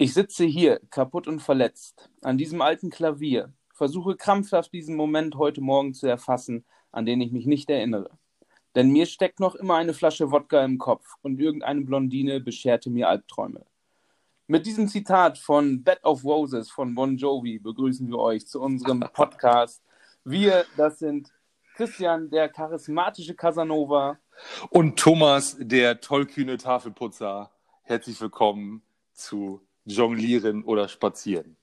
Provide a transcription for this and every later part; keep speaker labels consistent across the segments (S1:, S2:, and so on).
S1: Ich sitze hier, kaputt und verletzt, an diesem alten Klavier, versuche krampfhaft diesen Moment heute Morgen zu erfassen, an den ich mich nicht erinnere. Denn mir steckt noch immer eine Flasche Wodka im Kopf und irgendeine Blondine bescherte mir Albträume. Mit diesem Zitat von Bed of Roses von Bon Jovi begrüßen wir euch zu unserem Podcast. Wir, das sind Christian, der charismatische Casanova.
S2: Und Thomas, der tollkühne Tafelputzer. Herzlich willkommen zu Jonglieren oder Spazieren.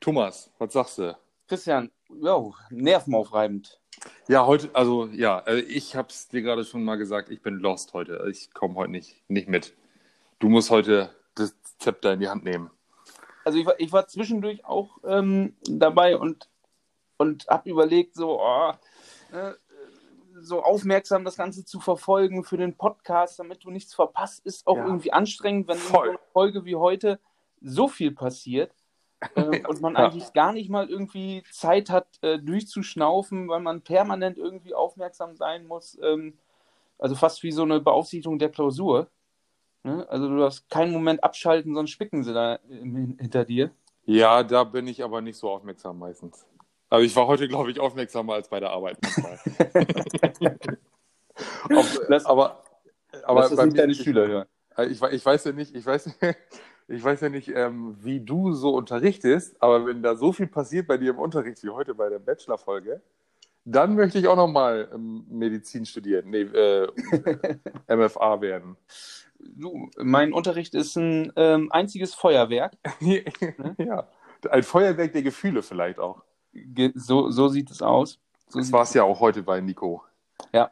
S2: Thomas, was sagst du?
S1: Christian, jo, nervenaufreibend.
S2: Ja, heute, also ja, äh, ich habe es dir gerade schon mal gesagt, ich bin lost heute. Ich komme heute nicht, nicht mit. Du musst heute das Zepter in die Hand nehmen.
S1: Also ich war, ich war zwischendurch auch ähm, dabei und, und habe überlegt, so, oh, äh, so aufmerksam das Ganze zu verfolgen für den Podcast, damit du nichts verpasst, ist auch ja. irgendwie anstrengend, wenn in so einer Folge wie heute so viel passiert. äh, und man ja. eigentlich gar nicht mal irgendwie Zeit hat, äh, durchzuschnaufen, weil man permanent irgendwie aufmerksam sein muss. Ähm, also fast wie so eine Beaufsichtigung der Klausur. Ne? Also du darfst keinen Moment abschalten, sonst spicken sie da hinter dir.
S2: Ja, da bin ich aber nicht so aufmerksam meistens. Aber ich war heute, glaube ich, aufmerksamer als bei der Arbeit.
S1: Ob, das, aber aber lass das nicht deine Schüler hören.
S2: Ich, ich, weiß ja nicht, ich weiß, ich weiß ja nicht, ähm, wie du so unterrichtest, aber wenn da so viel passiert bei dir im Unterricht wie heute bei der Bachelor-Folge, dann möchte ich auch nochmal ähm, Medizin studieren, nee, äh, MFA werden.
S1: Du, mein Unterricht ist ein ähm, einziges Feuerwerk.
S2: ja, ein Feuerwerk der Gefühle vielleicht auch.
S1: So, so sieht es aus. So
S2: das war es ja auch heute bei Nico.
S1: Ja.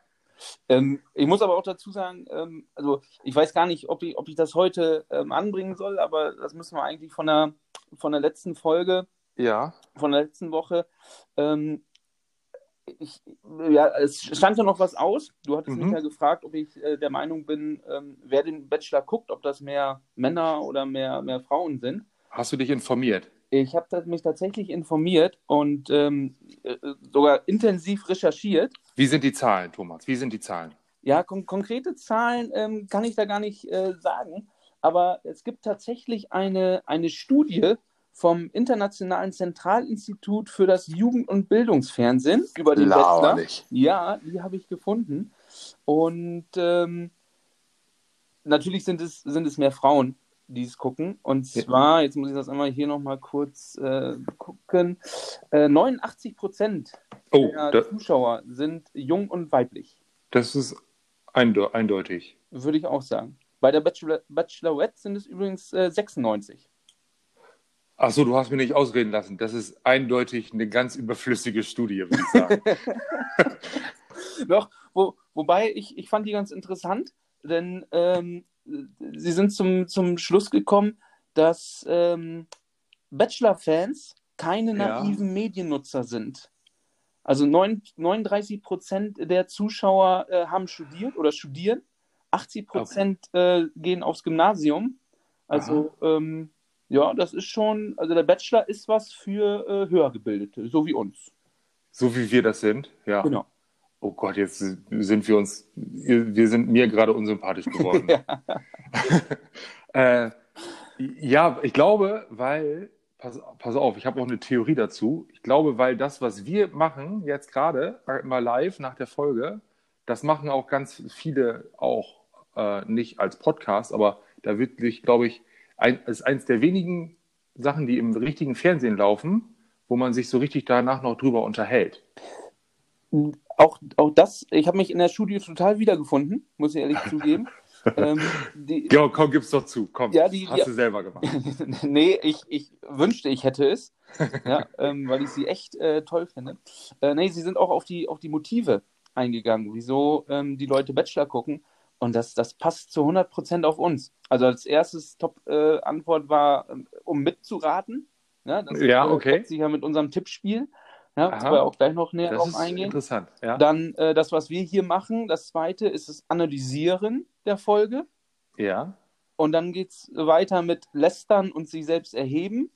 S1: Ähm, ich muss aber auch dazu sagen, ähm, also ich weiß gar nicht, ob ich, ob ich das heute ähm, anbringen soll, aber das müssen wir eigentlich von der, von der letzten Folge,
S2: ja.
S1: von der letzten Woche, ähm, ich, ja, es stand ja noch was aus. Du hattest mhm. mich ja gefragt, ob ich äh, der Meinung bin, ähm, wer den Bachelor guckt, ob das mehr Männer oder mehr, mehr Frauen sind.
S2: Hast du dich informiert?
S1: Ich habe mich tatsächlich informiert und ähm, äh, sogar intensiv recherchiert.
S2: Wie sind die Zahlen, Thomas? Wie sind die Zahlen?
S1: Ja, kon konkrete Zahlen ähm, kann ich da gar nicht äh, sagen. Aber es gibt tatsächlich eine, eine Studie vom Internationalen Zentralinstitut für das Jugend- und Bildungsfernsehen über den Bachelor. Ja, die habe ich gefunden. Und ähm, natürlich sind es, sind es mehr Frauen die es gucken. Und zwar, jetzt muss ich das einmal hier nochmal kurz äh, gucken, äh, 89 Prozent oh, der das, Zuschauer sind jung und weiblich.
S2: Das ist einde eindeutig.
S1: Würde ich auch sagen. Bei der Bachelor Bachelorette sind es übrigens äh, 96.
S2: Achso, du hast mir nicht ausreden lassen. Das ist eindeutig eine ganz überflüssige Studie, würde ich sagen.
S1: Doch, wo, wobei ich, ich fand die ganz interessant, denn ähm, sie sind zum, zum Schluss gekommen, dass ähm, Bachelor-Fans keine naiven ja. Mediennutzer sind. Also 9, 39 Prozent der Zuschauer äh, haben studiert oder studieren, 80 Prozent okay. äh, gehen aufs Gymnasium. Also ähm, ja, das ist schon, also der Bachelor ist was für äh, Höhergebildete, so wie uns.
S2: So wie wir das sind, ja.
S1: Genau.
S2: Oh Gott, jetzt sind wir uns, wir sind mir gerade unsympathisch geworden. äh, ja, ich glaube, weil, pass, pass auf, ich habe auch eine Theorie dazu. Ich glaube, weil das, was wir machen, jetzt gerade, mal live nach der Folge, das machen auch ganz viele auch äh, nicht als Podcast, aber da wirklich, glaube ich, ein, ist eins der wenigen Sachen, die im richtigen Fernsehen laufen, wo man sich so richtig danach noch drüber unterhält
S1: auch, auch das, ich habe mich in der Studie total wiedergefunden, muss ich ehrlich zugeben.
S2: ähm, die, ja, komm, gib's doch zu. Komm,
S1: ja, die,
S2: hast die, du selber gemacht.
S1: nee, ich, ich wünschte, ich hätte es, ja, ähm, weil ich sie echt äh, toll finde. Äh, nee, sie sind auch auf die, auf die Motive eingegangen, wieso ähm, die Leute Bachelor gucken. Und das, das passt zu 100% auf uns. Also als erstes Top-Antwort äh, war, ähm, um mitzuraten. Ja, das
S2: ja okay.
S1: sich ja mit unserem Tippspiel. Ja, das wir auch gleich noch näher
S2: das
S1: drauf
S2: ist
S1: eingehen.
S2: Interessant, ja.
S1: Dann äh, das, was wir hier machen. Das zweite ist das Analysieren der Folge.
S2: Ja.
S1: Und dann geht es weiter mit Lästern und sich selbst erheben.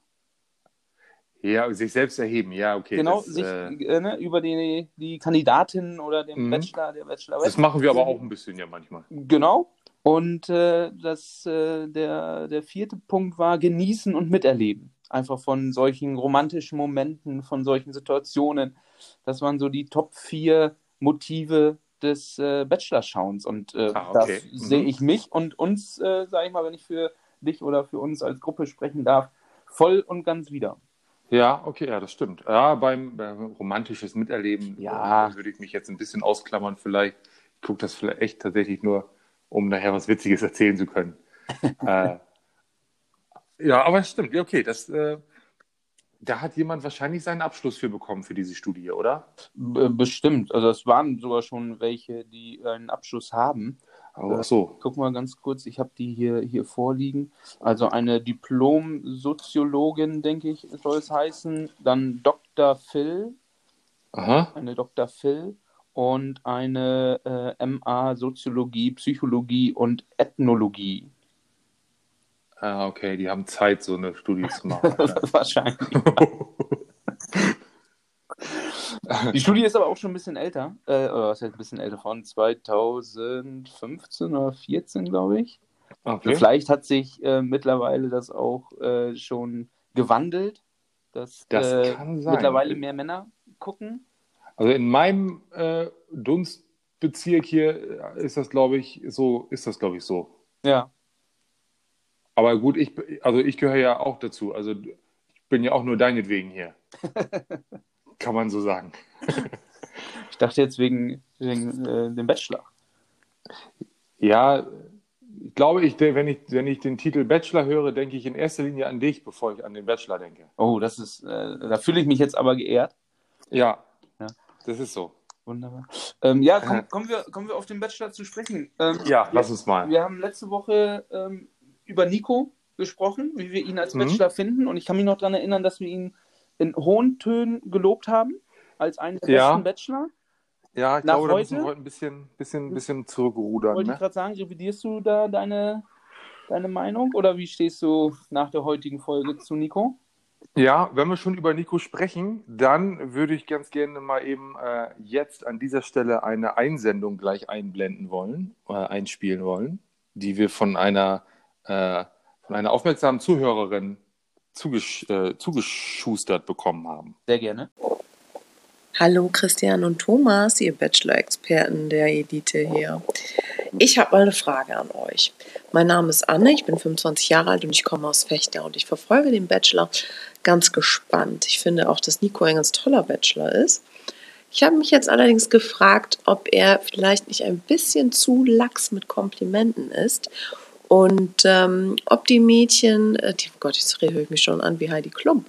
S2: Ja, sich selbst erheben, ja, okay.
S1: genau,
S2: das,
S1: sich
S2: äh,
S1: äh, ne, über die, die Kandidatin oder den
S2: Mhm.
S1: Bachelor, der Bachelor.
S2: das machen wir aber auch ein bisschen ja manchmal.
S1: Genau. Und äh, das, äh, der, der vierte Punkt war genießen und miterleben. Einfach von solchen romantischen Momenten, von solchen Situationen. Das waren so die Top vier Motive des äh, Bachelor-Schauens. Und äh,
S2: Ah, okay.
S1: da sehe
S2: Mhm.
S1: ich mich und uns, äh, sage ich mal, wenn ich für dich oder für uns als Gruppe sprechen darf, voll und ganz wieder.
S2: Ja, okay, ja, das stimmt. Ja, beim, beim romantisches Miterleben
S1: Ja.
S2: äh, würde ich mich jetzt ein bisschen ausklammern vielleicht. Ich gucke das vielleicht echt tatsächlich nur, um nachher was Witziges erzählen zu können. äh, ja, aber es stimmt. Okay, das, äh, da hat jemand wahrscheinlich seinen Abschluss für bekommen für diese Studie, oder?
S1: B bestimmt. Also es waren sogar schon welche, die einen Abschluss haben.
S2: Ach so.
S1: Guck mal ganz kurz, ich habe die hier, hier vorliegen. Also eine Diplom-Soziologin, denke ich, soll es heißen. Dann Dr. Phil,
S2: Aha.
S1: eine Dr. Phil und eine äh, MA Soziologie, Psychologie und Ethnologie.
S2: Ah, okay, die haben Zeit, so eine Studie zu machen.
S1: Wahrscheinlich. Die Studie ist aber auch schon ein bisschen älter. Äh, oder was heißt ein bisschen älter? Von 2015 oder 2014, glaube ich.
S2: okay.
S1: Vielleicht hat sich äh, mittlerweile das auch äh, schon gewandelt, dass
S2: Das
S1: äh, mittlerweile mehr Männer gucken.
S2: Also in meinem äh, Dunstbezirk hier ist das, glaube ich, so, ist das, glaube ich, so.
S1: Ja.
S2: Aber gut, ich, also ich gehöre ja auch dazu. Also ich bin ja auch nur deinetwegen hier. Kann man so sagen.
S1: Ich dachte jetzt wegen, wegen äh, dem Bachelor.
S2: Ja, ich glaube, ich, wenn, ich, wenn ich den Titel Bachelor höre, denke ich in erster Linie an dich, bevor ich an den Bachelor denke.
S1: Oh, das ist, äh, da fühle ich mich jetzt aber geehrt.
S2: Ja,
S1: Ja.
S2: das ist so.
S1: Wunderbar. Ähm, ja, komm, kommen, wir, kommen wir auf den Bachelor zu sprechen. Ähm,
S2: Ja,
S1: wir,
S2: lass uns mal.
S1: Wir haben letzte Woche ähm, über Nico gesprochen, wie wir ihn als
S2: Mhm.
S1: Bachelor finden. Und ich kann mich noch daran erinnern, dass wir ihn in hohen Tönen gelobt haben, als einen der
S2: Ja.
S1: besten Bachelor.
S2: Ja, ich
S1: Nach
S2: glaube, da müssen
S1: heute?
S2: wir heute ein bisschen, bisschen, bisschen zurückrudern.
S1: Wollte ich
S2: Ne?
S1: gerade sagen, revidierst du da deine, deine Meinung oder wie stehst du nach der heutigen Folge zu Nico?
S2: Ja, wenn wir schon über Nico sprechen, dann würde ich ganz gerne mal eben äh, jetzt an dieser Stelle eine Einsendung gleich einblenden wollen, äh, einspielen wollen, die wir von einer, äh, von einer aufmerksamen Zuhörerin zugesch äh, zugeschustert bekommen haben.
S1: Sehr gerne.
S3: Hallo Christian und Thomas, ihr Bachelor-Experten der Elite hier. Ich habe mal eine Frage an euch. Mein Name ist Anne, ich bin 25 Jahre alt und ich komme aus Fechter und ich verfolge den Bachelor ganz gespannt. Ich finde auch, dass Nico ein ganz toller Bachelor ist. Ich habe mich jetzt allerdings gefragt, ob er vielleicht nicht ein bisschen zu lax mit Komplimenten ist und ähm, ob die Mädchen, äh, die, oh Gott, jetzt höre ich mich schon an wie Heidi Klum,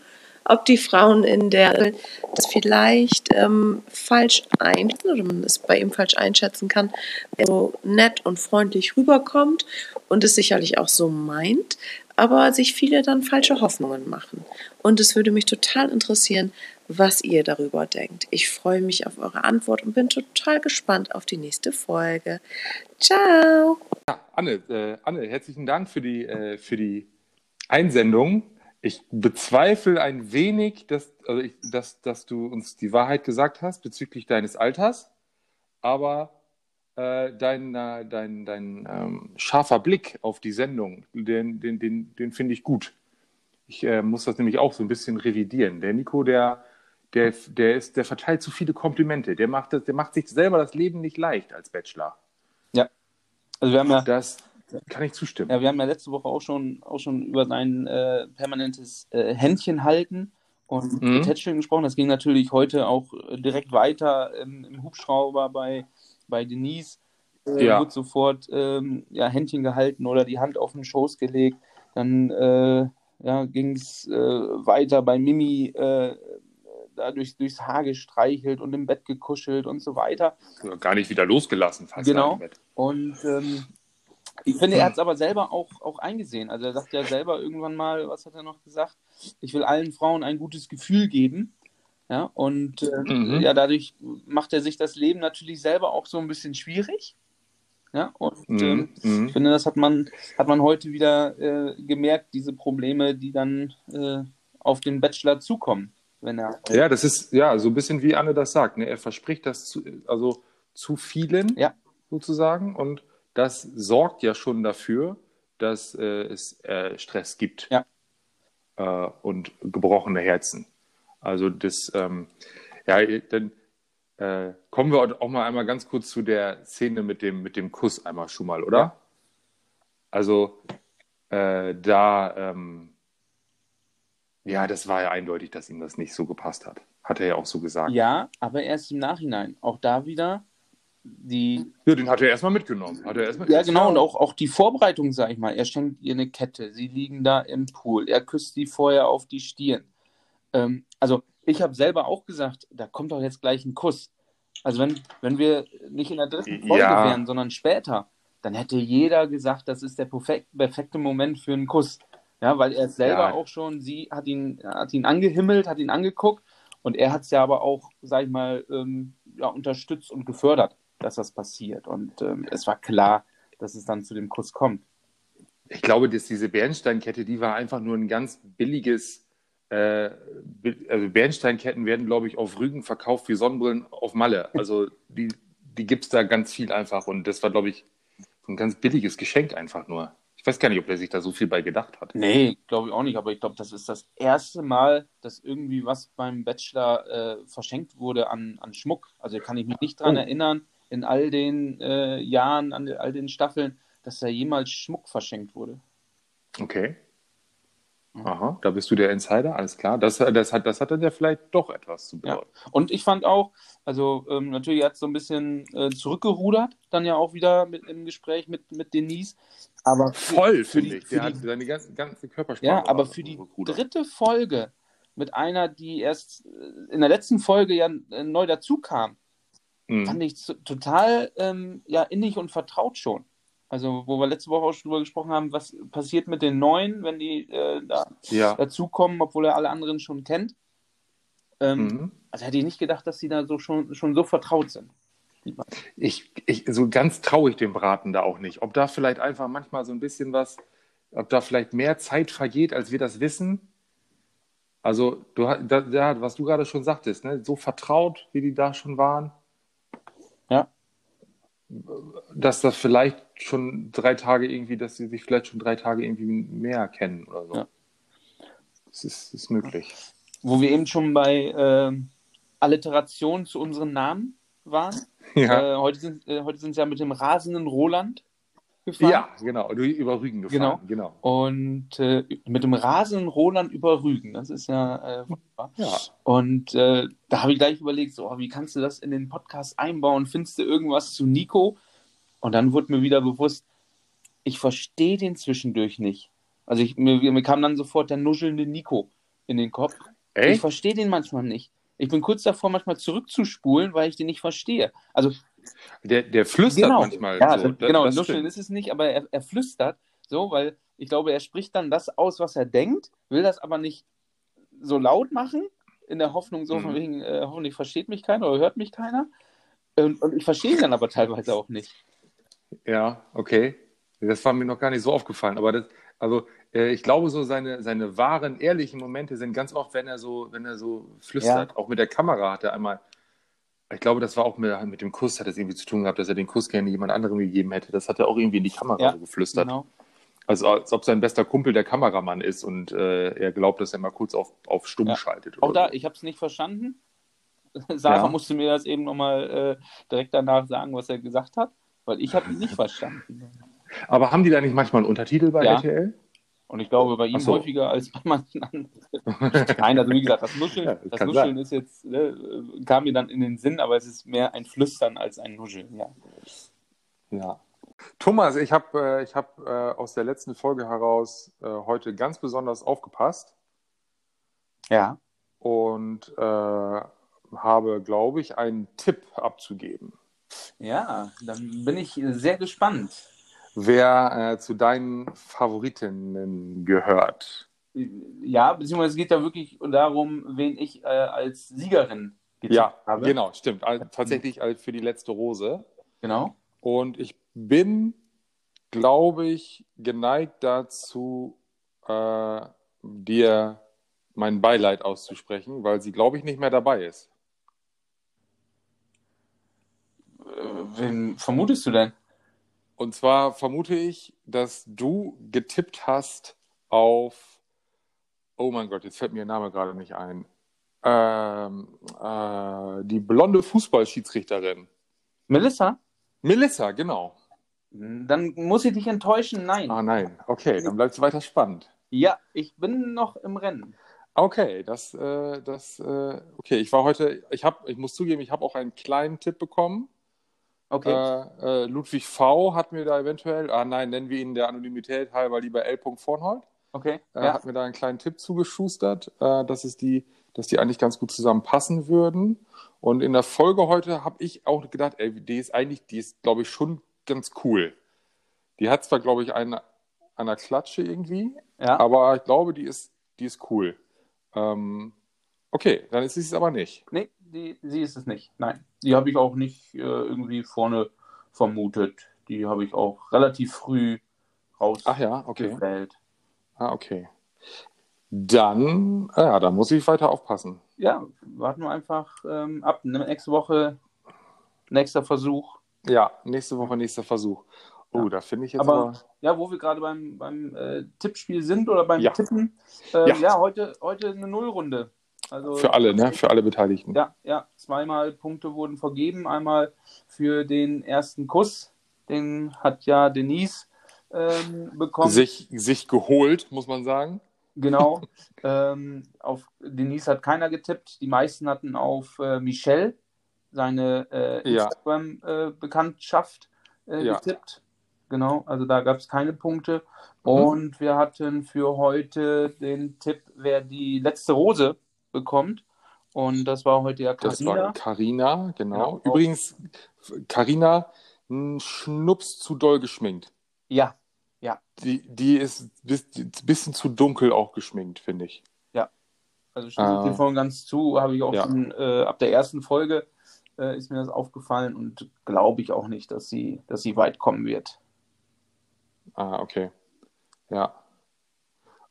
S3: ob die Frauen in der das vielleicht ähm, falsch einschätzen oder man es bei ihm falsch einschätzen kann, er so nett und freundlich rüberkommt und es sicherlich auch so meint, aber sich viele dann falsche Hoffnungen machen. Und es würde mich total interessieren, was ihr darüber denkt. Ich freue mich auf eure Antwort und bin total gespannt auf die nächste Folge. Ciao!
S2: Ja, Anne, äh, Anne, herzlichen Dank für die, äh, für die Einsendung. Ich bezweifle ein wenig, dass, also ich, dass, dass du uns die Wahrheit gesagt hast bezüglich deines Alters, aber äh, dein, äh, dein, dein ähm, scharfer Blick auf die Sendung, den, den, den, den finde ich gut. Ich äh, muss das nämlich auch so ein bisschen revidieren. Der Nico, der, der, der, ist, der verteilt zu viele Komplimente. Der macht, das, der macht sich selber das Leben nicht leicht als Bachelor.
S1: Also wir haben ja,
S2: Das kann ich zustimmen.
S1: ja, wir haben ja letzte Woche auch schon, auch schon über sein äh, permanentes äh, Händchen halten und
S2: Mhm.
S1: Tätscheln gesprochen. Das ging natürlich heute auch direkt weiter im, im Hubschrauber bei, bei Denise. Äh,
S2: Ja.
S1: Wurde sofort ähm, ja, Händchen gehalten oder die Hand auf den Schoß gelegt. Dann äh, ja, ging es äh, weiter bei Mimi, äh, da durch, durchs Haar gestreichelt und im Bett gekuschelt und so weiter.
S2: Gar nicht wieder losgelassen, fast.
S1: Genau.
S2: im Bett.
S1: Und ähm, ich finde, er hat es aber selber auch, auch eingesehen. Also er sagt ja selber irgendwann mal, was hat er noch gesagt? Ich will allen Frauen ein gutes Gefühl geben. Ja, und äh,
S2: Mhm.
S1: ja, dadurch macht er sich das Leben natürlich selber auch so ein bisschen schwierig. Ja, und
S2: Mhm.
S1: ähm,
S2: Mhm.
S1: ich finde, das hat man, hat man heute wieder äh, gemerkt, diese Probleme, die dann äh, auf den Bachelor zukommen, wenn er.
S2: Ja, das ist ja so ein bisschen wie Anne das sagt. Ne? Er verspricht das zu, also zu vielen
S1: Ja.
S2: sozusagen und das sorgt ja schon dafür, dass äh, es äh, Stress gibt
S1: Ja.
S2: äh, und gebrochene Herzen. Also das, ähm, ja, dann äh, kommen wir auch mal einmal ganz kurz zu der Szene mit dem, mit dem Kuss einmal schon mal, oder?
S1: Ja.
S2: Also äh, da, ähm, ja, das war ja eindeutig, dass ihm das nicht so gepasst hat. Hat er ja auch so gesagt.
S1: Ja, aber erst im Nachhinein. Auch da wieder die.
S2: Ja, den hat er erstmal mitgenommen. Hat er erstmal
S1: Ja, genau, und auch, auch die Vorbereitung, sag ich mal. Er schenkt ihr eine Kette, sie liegen da im Pool, er küsst sie vorher auf die Stirn. Ähm, also, ich habe selber auch gesagt, da kommt doch jetzt gleich ein Kuss. Also, wenn, wenn wir nicht in der dritten Folge
S2: Ja.
S1: wären, sondern später, dann hätte jeder gesagt, das ist der perfekt, perfekte Moment für einen Kuss. Ja, weil er selber
S2: Ja.
S1: auch schon, sie hat ihn, hat ihn angehimmelt, hat ihn angeguckt und er hat es ja aber auch, sag ich mal, ähm, ja, unterstützt und gefördert, dass das passiert. Und ähm, es war klar, dass es dann zu dem Kuss kommt.
S2: Ich glaube, dass diese Bernsteinkette, die war einfach nur ein ganz billiges. Äh, also Bernsteinketten werden, glaube ich, auf Rügen verkauft wie Sonnenbrillen auf Malle. Also die, die gibt es da ganz viel einfach. Und das war, glaube ich, so ein ganz billiges Geschenk einfach nur. Ich weiß gar nicht, ob der sich da so viel bei gedacht hat.
S1: Nee, glaube ich auch nicht, aber ich glaube, das ist das erste Mal, dass irgendwie was beim Bachelor äh, verschenkt wurde an, an Schmuck. Also kann ich mich nicht dran
S2: Oh.
S1: erinnern, in all den äh, Jahren, an all den Staffeln, dass da jemals Schmuck verschenkt wurde.
S2: Okay. Aha, da bist du der Insider, alles klar. Das, das, hat, das hat dann ja vielleicht doch etwas zu
S1: Ja.
S2: bedeuten.
S1: Und ich fand auch, also ähm, natürlich hat es so ein bisschen äh, zurückgerudert, dann ja auch wieder mit, im Gespräch mit, mit Denise. Aber
S2: Voll,
S1: für
S2: finde
S1: die-
S2: ich.
S1: für
S2: Der
S1: die-
S2: hat seine ganze, ganze Körpersprache.
S1: Ja, aber für die dritte Folge mit einer, die erst äh, in der letzten Folge ja äh, neu dazu kam,
S2: Mhm.
S1: fand ich total ähm, ja, innig und vertraut schon. Also, wo wir letzte Woche auch schon drüber gesprochen haben, was passiert mit den Neuen, wenn die äh, da
S2: Ja.
S1: dazukommen, obwohl er alle anderen schon kennt. Ähm,
S2: Mhm.
S1: Also hätte ich nicht gedacht, dass die da so schon, schon so vertraut sind.
S2: Ich, ich, so ganz traue ich dem Braten da auch nicht. Ob da vielleicht einfach manchmal so ein bisschen was, ob da vielleicht mehr Zeit vergeht, als wir das wissen. Also, du, da, da, was du gerade schon sagtest, ne? so vertraut, wie die da schon waren.
S1: Ja.
S2: Dass das vielleicht schon drei Tage irgendwie, dass sie sich vielleicht schon drei Tage irgendwie mehr kennen oder so.
S1: Ja.
S2: Das ist, ist möglich.
S1: Wo wir eben schon bei ähm, Alliteration zu unseren Namen waren.
S2: Ja,
S1: Äh, heute sind äh, heute sind sie ja mit dem rasenden Roland gefahren.
S2: ja genau. Du über Rügen gefahren. Genau.
S1: Und äh, mit dem rasenden Roland über Rügen. Das ist ja äh, wunderbar.
S2: Ja.
S1: Und äh, da habe ich gleich überlegt, so, oh, wie kannst du das in den Podcast einbauen? Findest du irgendwas zu Nico? Und dann wurde mir wieder bewusst, ich verstehe den zwischendurch nicht. Also ich, mir, mir kam dann sofort der nuschelnde Nico in den Kopf. Ich
S2: Echt?
S1: verstehe den manchmal nicht. Ich bin kurz davor, manchmal zurückzuspulen, weil ich den nicht verstehe. Also
S2: Der, der flüstert
S1: genau,
S2: manchmal
S1: ja,
S2: so.
S1: das, genau,
S2: das
S1: nuscheln ist es nicht, aber er, er flüstert so, weil ich glaube, er spricht dann das aus, was er denkt, will das aber nicht so laut machen, in der Hoffnung, so
S2: Mhm.
S1: von wegen, äh, hoffentlich versteht mich keiner oder hört mich keiner. Und, und ich verstehe ihn dann aber teilweise auch nicht.
S2: Ja, okay. Das war mir noch gar nicht so aufgefallen. Aber das, also äh, ich glaube, so seine, seine wahren, ehrlichen Momente sind ganz oft, wenn er so, wenn er so flüstert. Auch mit der Kamera hat er einmal. Ich glaube, das war auch mit, mit dem Kuss, hat es irgendwie zu tun gehabt, dass er den Kuss gerne jemand anderem gegeben hätte. Das hat er auch irgendwie in die Kamera
S1: Ja,
S2: so geflüstert.
S1: Genau.
S2: Also als ob sein bester Kumpel der Kameramann ist und äh, er glaubt, dass er mal kurz auf, auf stumm
S1: Ja.
S2: schaltet.
S1: Auch da, ich habe es nicht verstanden. Sarah
S2: Ja.
S1: musste mir das eben nochmal äh, direkt danach sagen, was er gesagt hat, weil ich habe ihn nicht verstanden.
S2: so. Aber haben die da nicht manchmal einen Untertitel bei
S1: Ja.
S2: RTL?
S1: Und ich glaube, bei ihm
S2: so.
S1: häufiger als bei manchen anderen. Nein, also wie gesagt, das Nuscheln,
S2: Ja, das
S1: Nuscheln
S2: sein.
S1: ist jetzt, ne, kam mir dann in den Sinn, aber es ist mehr ein Flüstern als ein Nuscheln, ja.
S2: Ja. Thomas, ich habe äh, ich hab, äh, aus der letzten Folge heraus äh, heute ganz besonders aufgepasst
S1: Ja.
S2: und äh, habe, glaube ich, einen Tipp abzugeben,
S1: Ja, dann bin ich sehr gespannt.
S2: Wer äh, zu deinen Favoritinnen gehört.
S1: Ja, beziehungsweise es geht ja wirklich darum, wen ich äh, als Siegerin getippt
S2: Ja,
S1: habe.
S2: genau, stimmt. Also, tatsächlich also für die letzte Rose.
S1: Genau.
S2: Und ich bin, glaube ich, geneigt dazu, äh, dir mein Beileid auszusprechen, weil sie, glaube ich, nicht mehr dabei ist.
S1: Äh, wen vermutest du denn?
S2: Und zwar vermute ich, dass du getippt hast auf. Oh mein Gott, jetzt fällt mir der Name gerade nicht ein. Ähm, äh, die blonde Fußballschiedsrichterin.
S1: Melissa?
S2: Melissa, genau.
S1: Dann muss ich dich enttäuschen, nein.
S2: Ah nein, okay, dann bleibt es weiter spannend.
S1: Ja, ich bin noch im Rennen.
S2: Okay, das, äh, das, äh, okay, ich war heute, ich habe, ich muss zugeben, ich habe auch einen kleinen Tipp bekommen.
S1: Okay.
S2: Äh, äh, Ludwig V hat mir da eventuell, ah nein, nennen wir ihn der Anonymität halber lieber L. Vornhold,
S1: okay.
S2: äh,
S1: ja.
S2: hat mir da einen kleinen Tipp zugeschustert, äh, dass es die, dass die eigentlich ganz gut zusammenpassen würden. Und in der Folge heute habe ich auch gedacht, ey, die ist eigentlich, die ist, glaube ich, schon ganz cool. Die hat zwar, glaube ich, eine, einer Klatsche irgendwie,
S1: ja.
S2: aber ich glaube, die ist, die ist cool. Ähm, okay, dann ist sie es aber nicht.
S1: Nee, die, sie ist es nicht. Nein. Die habe ich auch nicht äh, irgendwie vorne vermutet. Die habe ich auch relativ früh
S2: Ach ja, okay.
S1: rausgewählt.
S2: Ah, okay. Dann, ah ja, dann muss ich weiter aufpassen.
S1: Ja, warten wir einfach ähm, ab. Nächste Woche, nächster Versuch.
S2: Ja, nächste Woche nächster Versuch. Oh,
S1: Ja.
S2: da finde ich jetzt
S1: Aber
S2: aber.
S1: ja, wo wir gerade beim, beim äh, Tippspiel sind oder beim
S2: Ja.
S1: Tippen, äh,
S2: Ja.
S1: ja. heute, heute eine Nullrunde. Also,
S2: Für alle, ne? Für alle Beteiligten.
S1: Ja, ja, zweimal Punkte wurden vergeben. Einmal für den ersten Kuss, den hat ja Denise ähm, bekommen.
S2: Sich, sich geholt, muss man sagen.
S1: Genau. ähm, auf Denise hat keiner getippt. Die meisten hatten auf äh, Michelle, seine äh,
S2: Ja.
S1: Instagram-Bekanntschaft, äh,
S2: Ja.
S1: getippt. Genau, also da gab es keine Punkte.
S2: Mhm.
S1: Und wir hatten für heute den Tipp, wer die letzte Rose bekommt. Und das war heute ja
S2: Das
S1: Carina.
S2: war Carina, genau.
S1: Genau.
S2: Übrigens, Carina, ein Schnups zu doll geschminkt.
S1: Ja,
S2: Die, die ist ein bisschen zu dunkel auch geschminkt, finde ich.
S1: also stimme ich
S2: Ah.
S1: und ganz zu, habe ich auch
S2: Ja.
S1: schon äh, ab der ersten Folge äh, ist mir das aufgefallen und glaube ich auch nicht, dass sie, dass sie weit kommen wird.
S2: Ah, okay. Ja.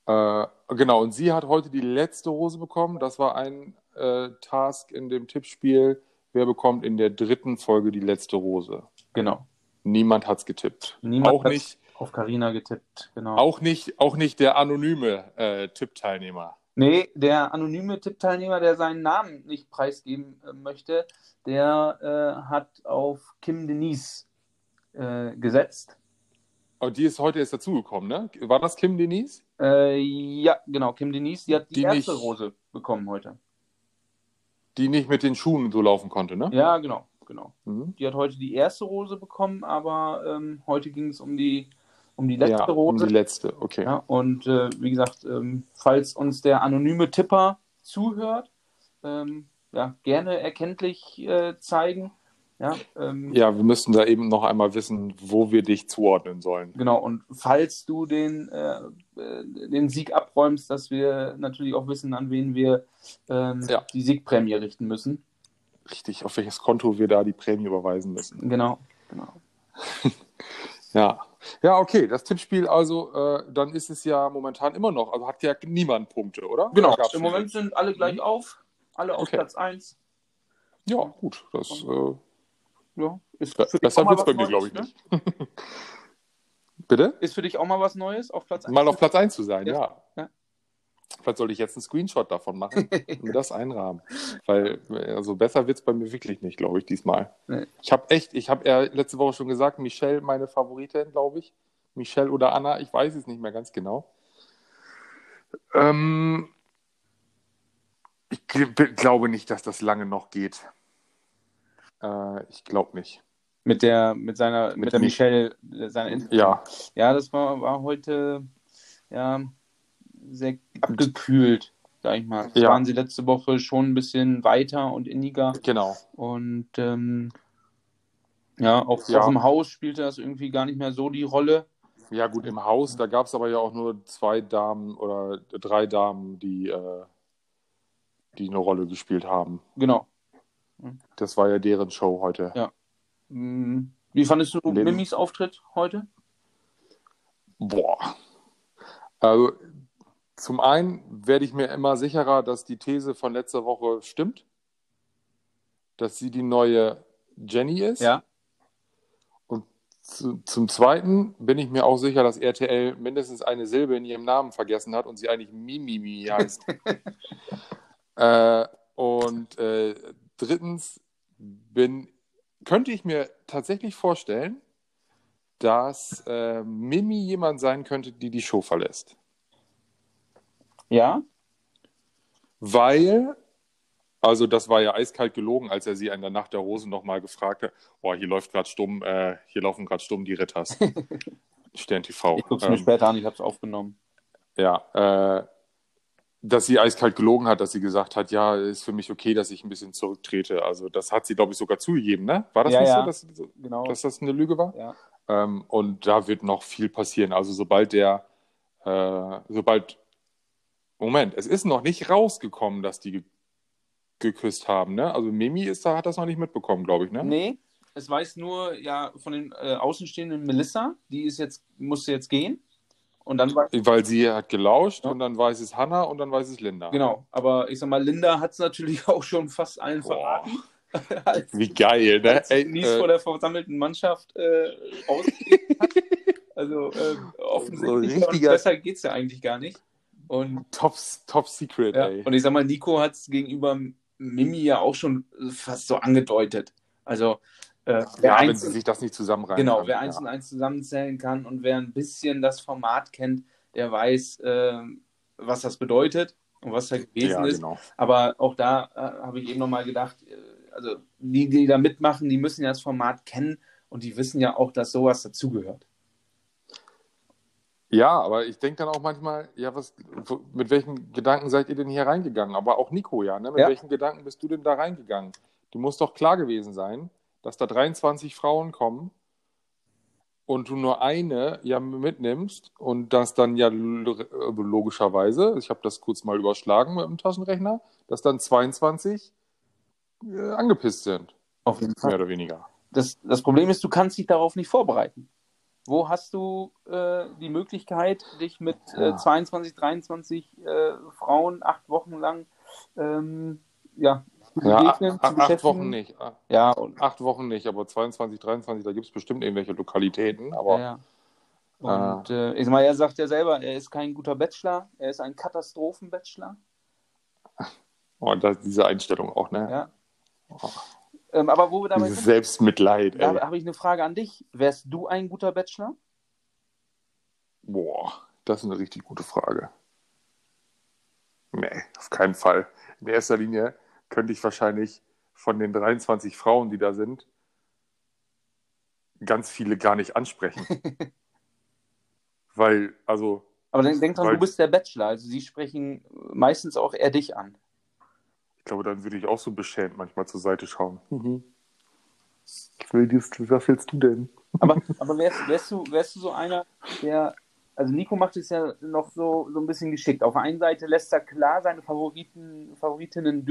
S2: Äh, genau, und sie hat heute die letzte Rose bekommen. Das war ein äh, Task in dem Tippspiel. Wer bekommt in der dritten Folge die letzte Rose?
S1: Genau.
S2: Niemand hat's getippt.
S1: Niemand
S2: auch
S1: hat's-
S2: nicht,
S1: Auf Carina getippt, genau.
S2: auch nicht, auch nicht der anonyme äh, Tippteilnehmer.
S1: Nee, der anonyme Tippteilnehmer, der seinen Namen nicht preisgeben äh, möchte, der äh, hat auf Kim Denise äh, gesetzt.
S2: Und die ist heute erst dazugekommen, ne? War das Kim Denise?
S1: Äh, ja, genau, Kim Denise, die hat die,
S2: Die
S1: erste
S2: nicht-
S1: Rose bekommen heute.
S2: Die nicht mit den Schuhen so laufen konnte, ne?
S1: Ja, genau, genau.
S2: Mhm.
S1: Die hat heute die erste Rose bekommen, aber ähm, heute ging es um die, um die letzte
S2: ja, um
S1: Rose.
S2: die letzte, okay.
S1: Ja, und äh, wie gesagt, ähm, falls uns der anonyme Tipper zuhört, ähm, ja, gerne erkenntlich äh, zeigen. Ja, ähm,
S2: Ja, wir müssen da eben noch einmal wissen, wo wir dich zuordnen sollen.
S1: genau. Und falls du den, äh, äh, den Sieg abräumst, dass wir natürlich auch wissen, an wen wir ähm,
S2: Ja.
S1: die Siegprämie richten müssen.
S2: Richtig, auf welches Konto wir da die Prämie überweisen müssen.
S1: Genau, genau.
S2: Ja. Ja, okay, das Tippspiel also, äh, dann ist es ja momentan immer noch, also hat ja niemand Punkte, oder?
S1: Genau,
S2: Oder
S1: im? Moment sind alle gleich auf, alle auf
S2: Okay.
S1: Platz 1.
S2: Ja, gut, das äh,
S1: Ja, ist für dich
S2: besser
S1: auch mal
S2: wird's bei
S1: was
S2: mir, glaube ich
S1: ne?
S2: nicht. Bitte?
S1: Ist für dich auch mal was Neues auf Platz 1?
S2: Mal auf Platz 1 zu sein,
S1: Ja.
S2: ja. Vielleicht sollte ich jetzt einen Screenshot davon machen und mir das einrahmen. Weil also besser wird es bei mir wirklich nicht, glaube ich, diesmal.
S1: Nee.
S2: Ich habe echt, ich habe ja letzte Woche schon gesagt, Michelle meine Favoritin, glaube ich. Michelle oder Anna, ich weiß es nicht mehr ganz genau. Ähm, ich gl- glaube nicht, dass das lange noch geht. Äh, ich glaube nicht.
S1: Mit der, mit seiner, mit,
S2: Mit
S1: der
S2: Mich-
S1: Michelle, äh, seiner Instagram.
S2: Ja,
S1: Ja, das war, war heute ja sehr abgekühlt, sag ich mal.
S2: Ja.
S1: Waren sie letzte Woche schon ein bisschen weiter und inniger
S2: genau.
S1: und ähm, ja, auch,
S2: Ja.
S1: auch im Haus spielte das irgendwie gar nicht mehr so die Rolle.
S2: Ja, gut, im Haus, da gab es aber ja auch nur zwei Damen oder drei Damen, die, äh, die eine Rolle gespielt haben.
S1: Genau.
S2: Das war ja deren Show heute.
S1: Ja. Hm, Wie fandest du
S2: Leben.
S1: Mimis Auftritt heute?
S2: Boah. Also, zum einen werde ich mir immer sicherer, dass die These von letzter Woche stimmt, dass sie die neue Jenny ist.
S1: Ja.
S2: Und zu, zum Zweiten bin ich mir auch sicher, dass RTL mindestens eine Silbe in ihrem Namen vergessen hat und sie eigentlich Mimimi heißt. äh, und äh, drittens bin, könnte ich mir tatsächlich vorstellen, dass äh, Mimi jemand sein könnte, die die Show verlässt.
S1: Ja?
S2: Weil, also das war ja eiskalt gelogen, als er sie in der Nacht der Rosen nochmal gefragt hat, oh, hier läuft gerade stumm, äh, hier laufen gerade stumm die Ritters. Stern TV.
S1: Ich gucke es mir
S2: Ähm,
S1: später an, ich habe es aufgenommen.
S2: ja, äh, dass sie eiskalt gelogen hat, dass sie gesagt hat, ja, ist für mich okay, dass ich ein bisschen zurücktrete. Also das hat sie, glaube ich, sogar zugegeben, ne? War das
S1: Ja,
S2: nicht
S1: ja.
S2: so, dass,
S1: Genau.
S2: dass das eine Lüge war?
S1: ja.
S2: Ähm, und da wird noch viel passieren. Also sobald der, äh, sobald, Moment, es ist noch nicht rausgekommen, dass die ge geküsst haben, ne? Also Mimi ist da, hat das noch nicht mitbekommen, glaube ich, ne?
S1: Nee, es weiß nur ja von den äh, Außenstehenden Melissa, die ist jetzt, musste jetzt gehen. Und dann war.
S2: Weil sie hat gelauscht
S1: Ja.
S2: und dann weiß es Hannah und dann weiß es Linda.
S1: Genau, aber ich sag mal, Linda hat es natürlich auch schon fast allen
S2: Boah.
S1: verraten. als
S2: Wie geil, ne?
S1: als
S2: Ey,
S1: Nies
S2: äh,
S1: vor der versammelten Mannschaft äh, ausgegeben hat. Also äh, offensichtlich
S2: So richtiger-
S1: besser geht es ja eigentlich gar nicht. Und,
S2: top, top Secret,
S1: ja,
S2: ey.
S1: und ich sag mal, Nico hat es gegenüber Mimi ja auch schon fast so angedeutet. Also äh, wer
S2: Ja, wenn
S1: eins,
S2: sie sich das nicht zusammenreimen
S1: genau,
S2: kann.
S1: wer eins und eins zusammenzählen kann und wer ein bisschen das Format kennt, der weiß, äh, was das bedeutet und was da
S2: ja.
S1: gewesen
S2: ja,
S1: ist.
S2: genau.
S1: Aber auch da äh, habe ich eben nochmal gedacht, äh, also die, die da mitmachen, die müssen ja das Format kennen und die wissen ja auch, dass sowas dazugehört.
S2: Ja, aber ich denke dann auch manchmal, ja, was, mit welchen Gedanken seid ihr denn hier reingegangen? Aber auch Nico, ja, ne? Mit
S1: Ja.
S2: welchen Gedanken bist du denn da reingegangen? Du musst doch klar gewesen sein, dass da 23 Frauen kommen und du nur eine ja mitnimmst und das dann ja lo- logischerweise, ich habe das kurz mal überschlagen mit dem Taschenrechner, dass dann 22 äh, angepisst sind,
S1: Auf jeden
S2: mehr oder weniger.
S1: Das, das Problem ist, du kannst dich darauf nicht vorbereiten. Wo hast du äh, die Möglichkeit, dich mit äh,
S2: Ja.
S1: 22, 23 äh, Frauen acht Wochen lang ähm, ja,
S2: Ja,
S1: begegnen,
S2: acht
S1: beschäftigen?
S2: Wochen nicht.
S1: Ja, und,
S2: Acht Wochen nicht, aber 22, 23, da gibt es bestimmt irgendwelche Lokalitäten. Aber
S1: ja, ja. Und äh, ich sag mal, er sagt ja selber, er ist kein guter Bachelor, er ist ein Katastrophen-Bachelor.
S2: oh, da, diese Einstellung auch, ne?
S1: Ja. Ähm, aber wo wir dabei
S2: Dieses
S1: sind,
S2: Selbstmitleid,
S1: da
S2: ey.
S1: habe ich eine Frage an dich. Wärst du ein guter Bachelor?
S2: Boah, das ist eine richtig gute Frage. Nee, auf keinen Fall. In erster Linie könnte ich wahrscheinlich von den 23 Frauen, die da sind, ganz viele gar nicht ansprechen. Weil, also,
S1: Aber denk, denk dran,
S2: Weil-
S1: du bist der Bachelor, also sie sprechen meistens auch eher dich an.
S2: ich glaube, dann würde ich auch so beschämt manchmal zur Seite schauen. Ich will was willst du denn?
S1: Aber, aber wärst, wärst, du, wärst du so einer, der. Also Nico macht es ja noch so, so ein bisschen geschickt. Auf der einen Seite lässt er klar seine Favoriten, Favoritinnen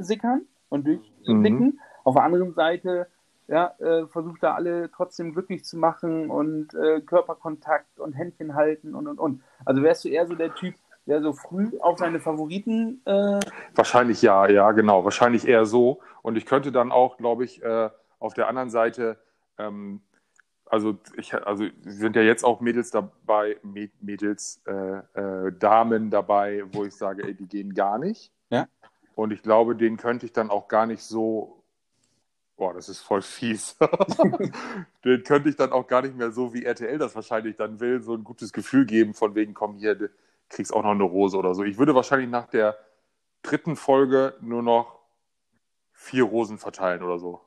S1: durchsickern und durchblicken.
S2: Mhm.
S1: Auf der anderen Seite ja, äh, versucht er alle trotzdem glücklich zu machen und äh, Körperkontakt und Händchen halten und und und. Also wärst du eher so der Typ, der so früh auf seine Favoriten äh,
S2: Wahrscheinlich ja, ja, genau. Wahrscheinlich eher so. Und ich könnte dann auch, glaube ich, äh, auf der anderen Seite, ähm, also ich, also sind ja jetzt auch Mädels dabei, Mä- Mädels, äh, äh, Damen dabei, wo ich sage, ey, die gehen gar nicht.
S1: Ja.
S2: Und ich glaube, denen könnte ich dann auch gar nicht so, boah, das ist voll fies. den könnte ich dann auch gar nicht mehr so, wie RTL das wahrscheinlich dann will, so ein gutes Gefühl geben, von wegen, komm hier, du kriegst auch noch eine Rose oder so. Ich würde wahrscheinlich nach der dritten Folge nur noch vier Rosen verteilen oder so.